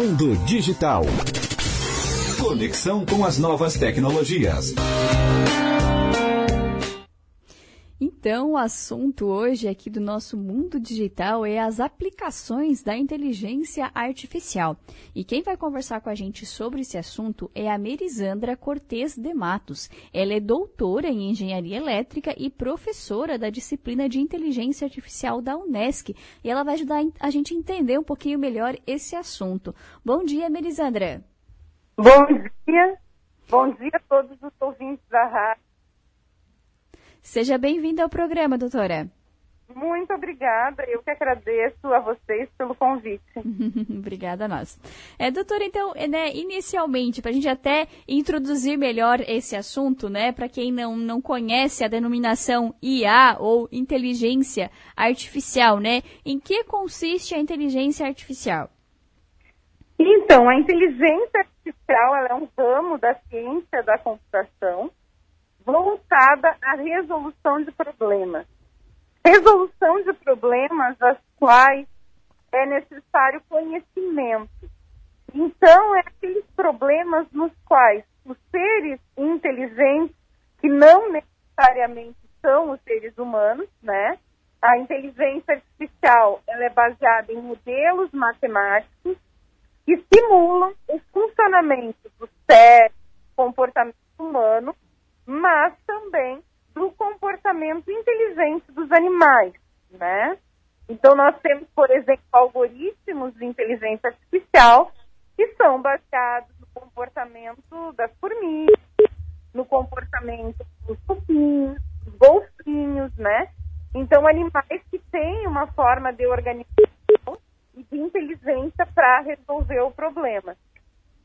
Mundo Digital. Conexão com as novas tecnologias. Então, o assunto hoje aqui do nosso mundo digital é as aplicações da inteligência artificial. E quem vai conversar com a gente sobre esse assunto é a Merisandra Cortes de Matos. Ela é doutora em engenharia elétrica e professora da disciplina de inteligência artificial da Unesc. E ela vai ajudar a gente a entender um pouquinho melhor esse assunto. Bom dia, Merisandra. Bom dia. Bom dia a todos os ouvintes da rádio. Seja bem-vinda ao programa, doutora. Muito obrigada. Eu que agradeço a vocês pelo convite. obrigada a nós. É, doutora, então, é, né, inicialmente, para a gente até introduzir melhor esse assunto, né, para quem não, não conhece a denominação IA ou inteligência artificial, né, em que consiste a inteligência artificial? Então, a inteligência artificial é um ramo da ciência da computação voltada à resolução de problemas. Resolução de problemas das quais é necessário conhecimento. Então, é aqueles problemas nos quais os seres inteligentes, que não necessariamente são os seres humanos, né? A inteligência artificial ela é baseada em modelos matemáticos que simulam o funcionamento do cérebro, comportamento humano mas também do comportamento inteligente dos animais, né? Então nós temos, por exemplo, algoritmos de inteligência artificial que são baseados no comportamento das formigas, no comportamento dos cupins, dos golfinhos, né? Então animais que têm uma forma de organização e de inteligência para resolver o problema.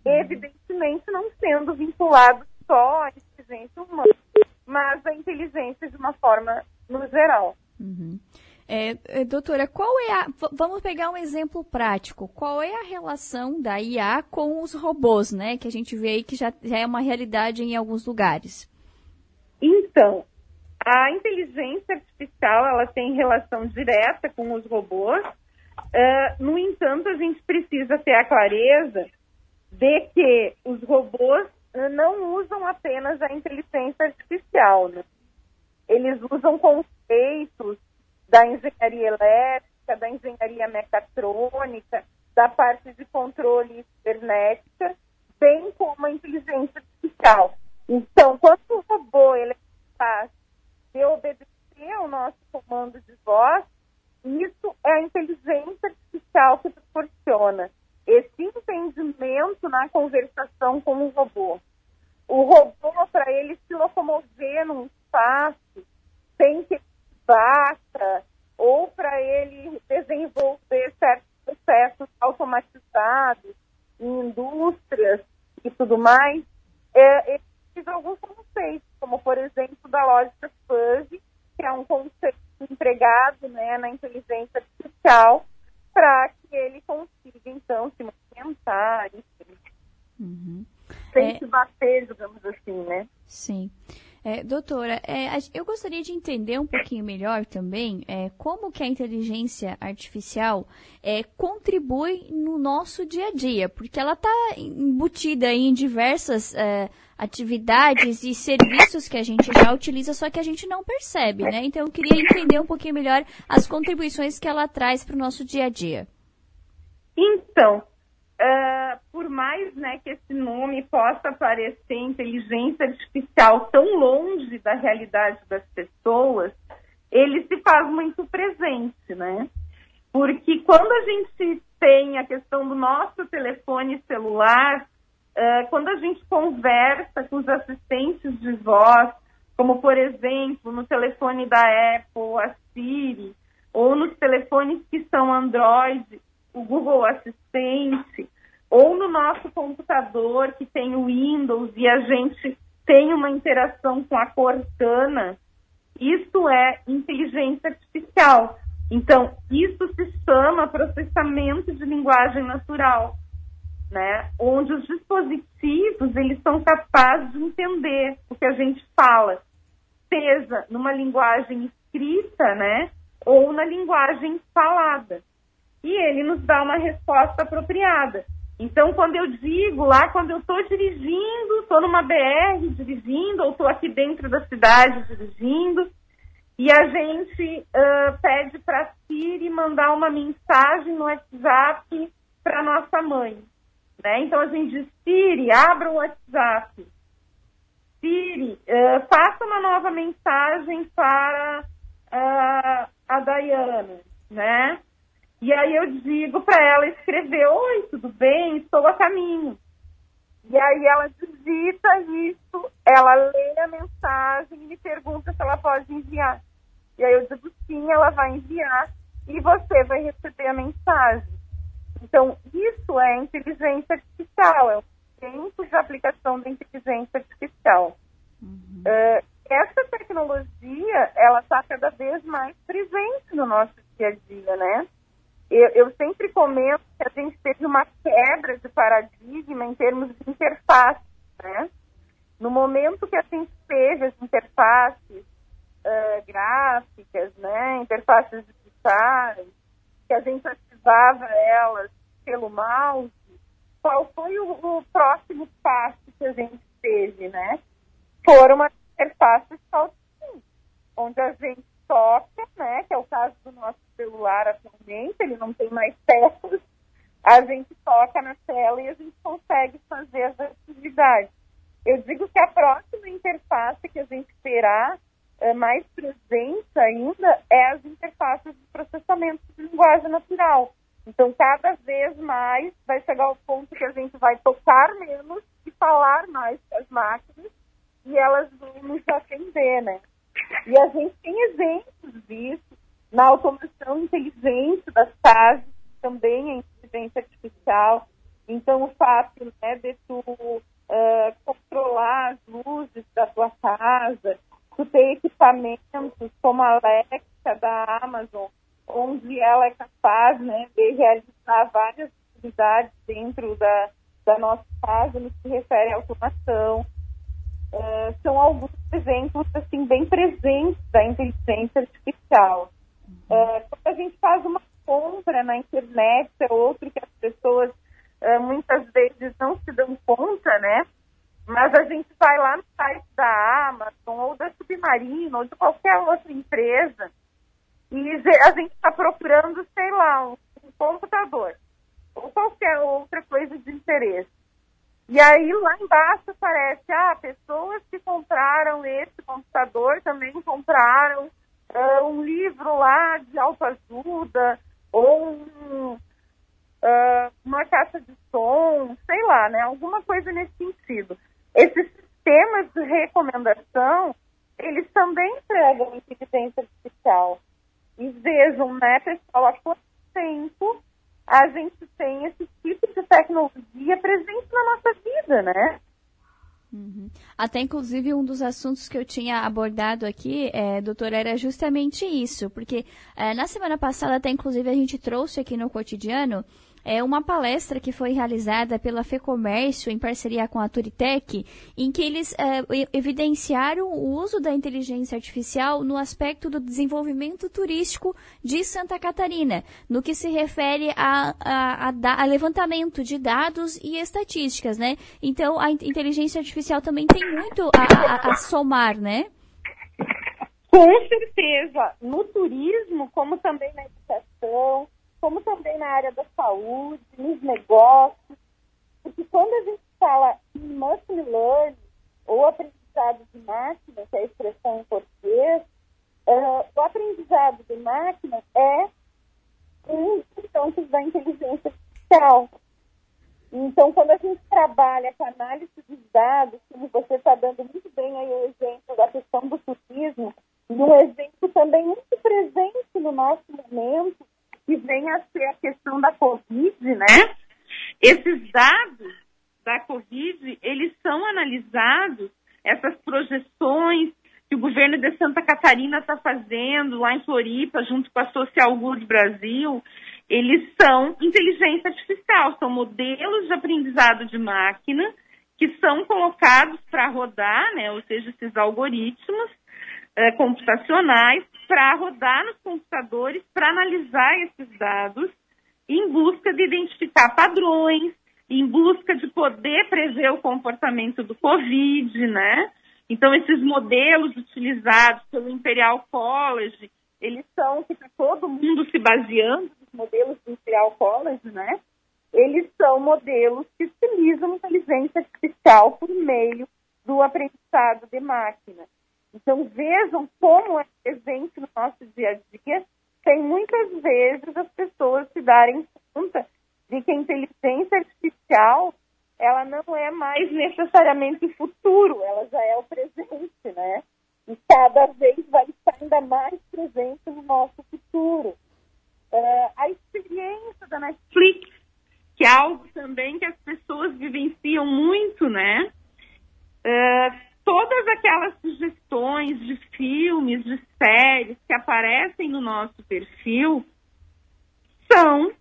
Evidentemente não sendo vinculado só à inteligência humana, mas a inteligência de uma forma no geral. Uhum. É, é doutora, qual é a. Vamos pegar um exemplo prático. Qual é a relação da IA com os robôs, né? Que a gente vê aí que já, já é uma realidade em alguns lugares. Então, a inteligência artificial ela tem relação direta com os robôs. Uh, no entanto, a gente precisa ter a clareza de que os robôs não usam apenas a inteligência artificial, né? Eles usam conceitos da engenharia elétrica, da engenharia mecatrônica, da parte de controle cibernética, bem como a inteligência artificial. Então, quando o robô ele é capaz de obedecer ao nosso comando de voz, isso é a inteligência artificial que proporciona esse entendimento na conversação com o robô. O robô, para ele se locomover num espaço, tem que basta, ou para ele desenvolver certos processos automatizados em indústrias e tudo mais, é, ele alguns conceitos, como por exemplo da lógica fuzzy, que é um conceito empregado né, na inteligência artificial, para que ele consiga, então, se movimentar, enfim. Uhum. Sem é... se bater, digamos assim, né? Sim. É, doutora, é, eu gostaria de entender um pouquinho melhor também é, como que a inteligência artificial é, contribui no nosso dia a dia, porque ela está embutida em diversas é, atividades e serviços que a gente já utiliza, só que a gente não percebe, né? Então eu queria entender um pouquinho melhor as contribuições que ela traz para o nosso dia a dia. Então, uh, por mais né, que esse nome possa parecer inteligência artificial tão longe da realidade das pessoas, ele se faz muito presente, né? Porque quando a gente tem a questão do nosso telefone celular, uh, quando a gente conversa com os assistentes de voz, como por exemplo no telefone da Apple, a Siri, ou nos telefones que são Android, o Google Assistente, ou no nosso computador que tem o Windows e a gente tem uma interação com a Cortana, isso é inteligência artificial. Então, isso se chama processamento de linguagem natural, né? Onde os dispositivos, eles são capazes de entender o que a gente fala, seja numa linguagem escrita, né? Ou na linguagem falada e ele nos dá uma resposta apropriada. Então, quando eu digo lá, quando eu estou dirigindo, estou numa BR dirigindo, ou estou aqui dentro da cidade dirigindo, e a gente uh, pede para a Siri mandar uma mensagem no WhatsApp para nossa mãe. Né? Então a gente diz, Siri, abra o WhatsApp. Siri, uh, faça uma nova mensagem para uh, a Dayana, né? E aí eu digo para ela escrever, oi, tudo bem? Estou a caminho. E aí ela digita isso, ela lê a mensagem e me pergunta se ela pode enviar. E aí eu digo sim, ela vai enviar e você vai receber a mensagem. Então, isso é inteligência artificial, é o tempo de aplicação da inteligência artificial. Uhum. Uh, essa tecnologia, ela está cada vez mais presente no nosso dia a dia, né? Eu, eu, sempre comento que a gente teve uma quebra de paradigma em termos de interface, né? No momento que a gente teve as interfaces uh, gráficas, né? Interfaces digitais, que a gente ativava elas pelo mouse, qual foi o, o próximo passo que a gente teve, né? Foram as interfaces touchscreen, onde a gente toca, né? Que é o caso do nosso celular atualmente, ele não tem mais teclas, a gente toca na tela e a gente consegue fazer as atividades. Eu digo que a próxima interface que a gente terá é, mais presente ainda é as interfaces de processamento de linguagem natural. Então, cada vez mais vai chegar ao ponto que a gente vai tocar menos e falar mais com as máquinas e elas vão nos atender, né? E a gente tem exemplos disso na automação inteligente das casas, também a inteligência artificial. Então, o fato né, de tu uh, controlar as luzes da tua casa, tu ter equipamentos como a Alexa da Amazon, onde ela é capaz né, de realizar várias atividades dentro da, da nossa casa no que se refere à automação. Uh, são alguns exemplos assim bem presentes da inteligência artificial. Uh, quando a gente faz uma compra na internet, é outro que as pessoas uh, muitas vezes não se dão conta, né? Mas a gente vai lá no site da Amazon ou da Submarino ou de qualquer outra empresa e a gente está procurando, sei lá, um computador ou qualquer outra coisa de interesse. E aí lá embaixo aparece, ah, pessoas que compraram esse computador também compraram uh, um livro lá de autoajuda ou um, uh, uma caixa de som, sei lá, né? Alguma coisa nesse sentido. Esses sistemas de recomendação, eles também entregam inteligência artificial. E vejam, né, pessoal, há quanto tempo a gente tem esse tipo de tecnologia presente na nossa vida, né? Uhum. Até inclusive um dos assuntos que eu tinha abordado aqui, é, doutor, era justamente isso, porque é, na semana passada até inclusive a gente trouxe aqui no cotidiano é uma palestra que foi realizada pela FEComércio em parceria com a Turitec, em que eles é, evidenciaram o uso da inteligência artificial no aspecto do desenvolvimento turístico de Santa Catarina, no que se refere a, a, a, a levantamento de dados e estatísticas, né? Então, a inteligência artificial também tem muito a, a somar, né? Com certeza, no turismo, como também na educação, como também na área da saúde, nos negócios, porque quando a gente fala em machine learning, ou aprendizado de máquina, que é a expressão em português, uh, o aprendizado de máquina é um dos campos da inteligência artificial. Então, quando a gente trabalha com análise dos dados, como você está dando muito bem aí o exemplo da questão do turismo, e um exemplo também muito presente no nosso momento, que vem a ser a questão da Covid, né? Esses dados da Covid, eles são analisados, essas projeções que o governo de Santa Catarina está fazendo lá em Floripa, junto com a Social Good Brasil, eles são inteligência artificial, são modelos de aprendizado de máquina que são colocados para rodar, né, ou seja, esses algoritmos é, computacionais para rodar nos computadores, para analisar esses dados em busca de identificar padrões, em busca de poder prever o comportamento do Covid, né? Então, esses modelos utilizados pelo Imperial College, eles são que está todo mundo se baseando nos modelos do Imperial College, né? Eles são modelos que utilizam inteligência artificial por meio do aprendizado de máquina. Então, vejam como é presente no nosso dia a dia, sem muitas vezes as pessoas se darem conta de que a inteligência artificial ela não é mais necessariamente o futuro, ela já é o presente, né? E cada vez vai estar ainda mais presente no nosso futuro. Uh, a experiência da Netflix, que é algo também que as pessoas vivenciam muito, né? Uh, todas aquelas sugestões de filmes, de séries que aparecem no nosso perfil são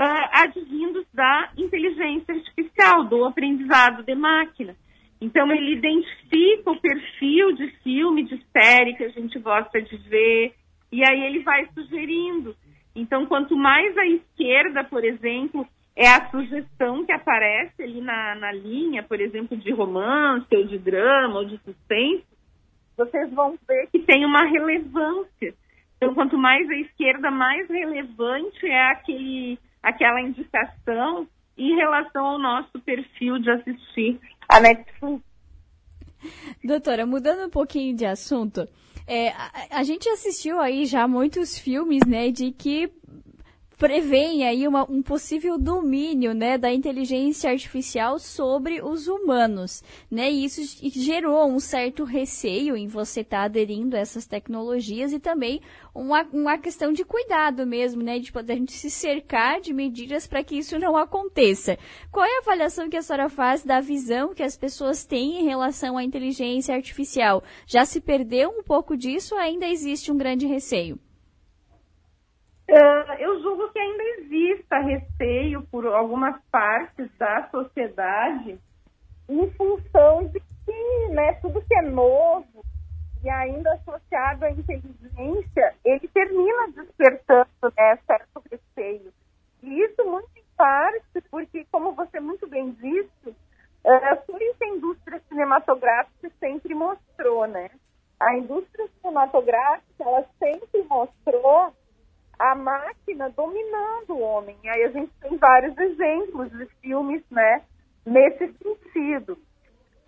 uh, advindos da inteligência artificial, do aprendizado de máquina. Então, ele identifica o perfil de filme, de série que a gente gosta de ver, e aí ele vai sugerindo. Então, quanto mais à esquerda, por exemplo, é a sugestão que aparece ali na, na linha, por exemplo, de romance, ou de drama, ou de suspense, vocês vão ver que tem uma relevância. Então, quanto mais à esquerda, mais relevante é aquele aquela indicação em relação ao nosso perfil de assistir a Netflix. Doutora, mudando um pouquinho de assunto, é, a, a, gente assistiu aí já muitos filmes, né, de que prevêem aí uma, um possível domínio né, da inteligência artificial sobre os humanos. Né? E isso gerou um certo receio em você estar tá aderindo a essas tecnologias e também uma, uma questão de cuidado mesmo, né? De poder a gente se cercar de medidas para que isso não aconteça. Qual é a avaliação que a senhora faz da visão que as pessoas têm em relação à inteligência artificial? Já se perdeu um pouco disso ou ainda existe um grande receio? Uh, eu julgo que ainda exista receio por algumas partes da sociedade em função de que né, tudo que é novo e ainda associado à inteligência, ele termina despertando né, certo receio. E isso muito em parte porque, como você muito bem disse, uh, tudo isso a indústria cinematográfica sempre mostrou, né? A indústria cinematográfica, ela sempre mostrou a máquina dominando o homem. Aí a gente tem vários exemplos de filmes, né, nesse sentido.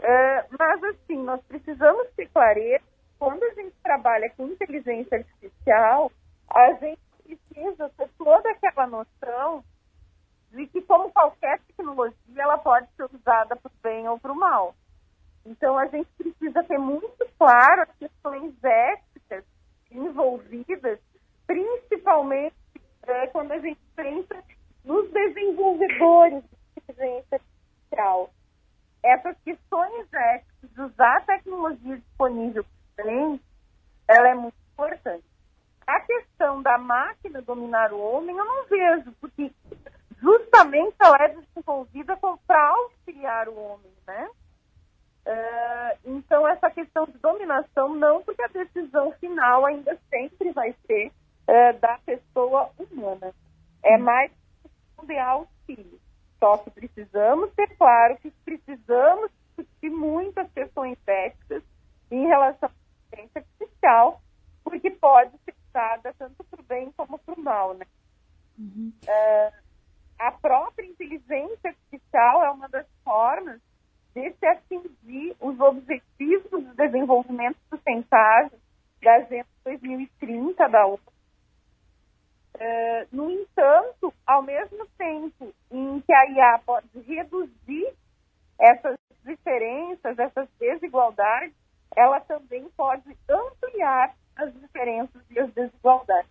Uh, mas, assim, nós precisamos ter clareza, quando a gente trabalha com inteligência artificial, a gente precisa ter toda aquela noção de que, como qualquer tecnologia, ela pode ser usada para o bem ou para o mal. Então, a gente precisa ter muito claro as questões éticas envolvidas principalmente é, quando a gente pensa nos desenvolvedores de inteligência artificial. Essas questões éticas de usar a tecnologia disponível que ela é muito importante. A questão da máquina dominar o homem, eu não vejo, porque justamente ela é desenvolvida para auxiliar o homem, né? Uh, então, essa questão de dominação, não, porque a decisão final ainda sempre vai ser é, da pessoa humana. É mais de auxílio. Só que precisamos ter claro que precisamos discutir muitas questões éticas em relação à inteligência artificial, porque pode ser usada tanto para o bem como para o mal, né? Uhum. É, a própria inteligência artificial é uma das formas de se atingir os objetivos de desenvolvimento sustentável da Agenda 2030 da ONU, é, no entanto, ao mesmo tempo em que a IA pode reduzir essas diferenças, essas desigualdades, ela também pode ampliar as diferenças e as desigualdades.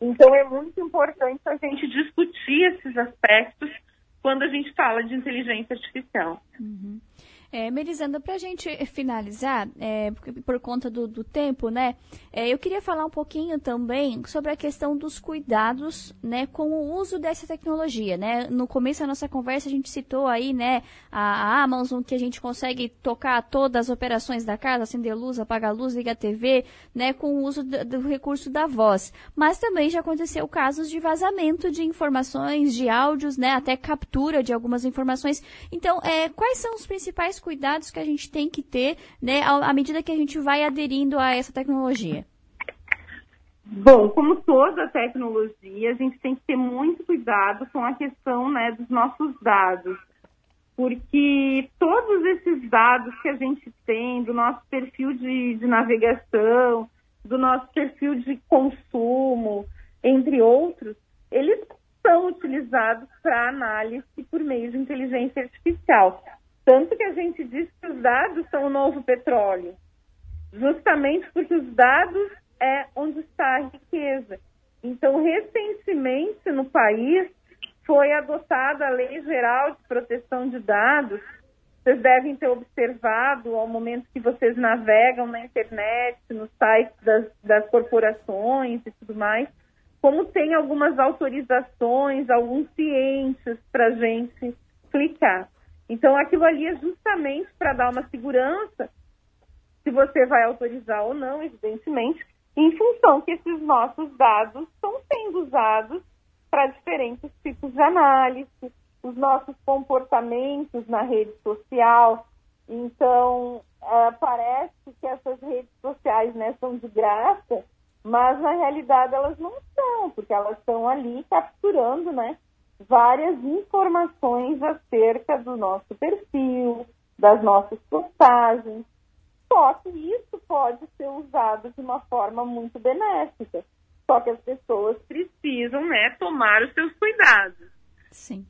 Então, é muito importante a gente discutir esses aspectos quando a gente fala de inteligência artificial. Uhum. É, para a gente finalizar, é, por conta do, do tempo, né, é, eu queria falar um pouquinho também sobre a questão dos cuidados, né, com o uso dessa tecnologia, né. No começo da nossa conversa a gente citou aí, né, a, Amazon que a gente consegue tocar todas as operações da casa, acender luz, apagar luz, ligar TV, né, com o uso do, do recurso da voz. Mas também já aconteceu casos de vazamento de informações, de áudios, né, até captura de algumas informações. Então, é, quais são os principais cuidados que a gente tem que ter, né, à medida que a gente vai aderindo a essa tecnologia? Bom, como toda tecnologia, a gente tem que ter muito cuidado com a questão né, dos nossos dados, porque todos esses dados que a gente tem do nosso perfil de, de navegação, do nosso perfil de consumo, entre outros, eles são utilizados para análise por meio de inteligência artificial. Tanto que a gente diz que os dados são o novo petróleo, justamente porque os dados é onde está a riqueza. Então, recentemente no país foi adotada a Lei Geral de Proteção de Dados. Vocês devem ter observado ao momento que vocês navegam na internet, nos sites das, das corporações e tudo mais, como tem algumas autorizações, alguns cientes para gente. Então, aquilo ali é justamente para dar uma segurança, se você vai autorizar ou não, evidentemente, em função que esses nossos dados estão sendo usados para diferentes tipos de análise, os nossos comportamentos na rede social. Então, é, parece que essas redes sociais né, são de graça, mas na realidade elas não são, porque elas estão ali capturando né, várias informações acerca do nosso perfil, das nossas postagens. Só que isso pode ser usado de uma forma muito benéfica. Só que as pessoas precisam né, tomar os seus cuidados. Sim.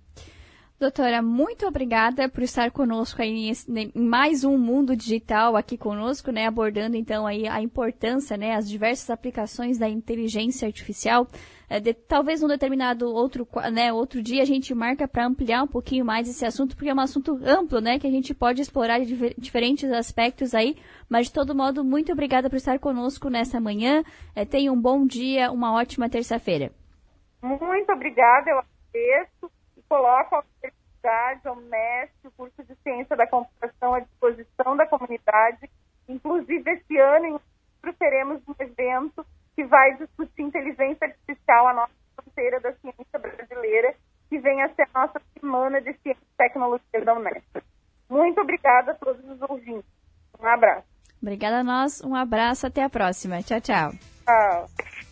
Doutora, muito obrigada por estar conosco aí em mais um mundo digital aqui conosco, né, abordando então aí a importância, né, as diversas aplicações da inteligência artificial. É, de, talvez num determinado outro, né, outro dia a gente marca para ampliar um pouquinho mais esse assunto, porque é um assunto amplo, né, que a gente pode explorar de diferentes aspectos aí. Mas de todo modo, muito obrigada por estar conosco nessa manhã. É, tenha um bom dia, uma ótima terça-feira. Muito obrigada, eu agradeço coloca a universidade, a Unesp, o curso de ciência da computação à disposição da comunidade. Inclusive, esse ano, em outubro, teremos um evento que vai discutir inteligência artificial, a nossa fronteira da ciência brasileira, que vem a ser a nossa semana de ciência e tecnologia da Unesp. Muito obrigada a todos os ouvintes. Um abraço. Obrigada a nós, um abraço, até a próxima. Tchau, tchau. Tchau.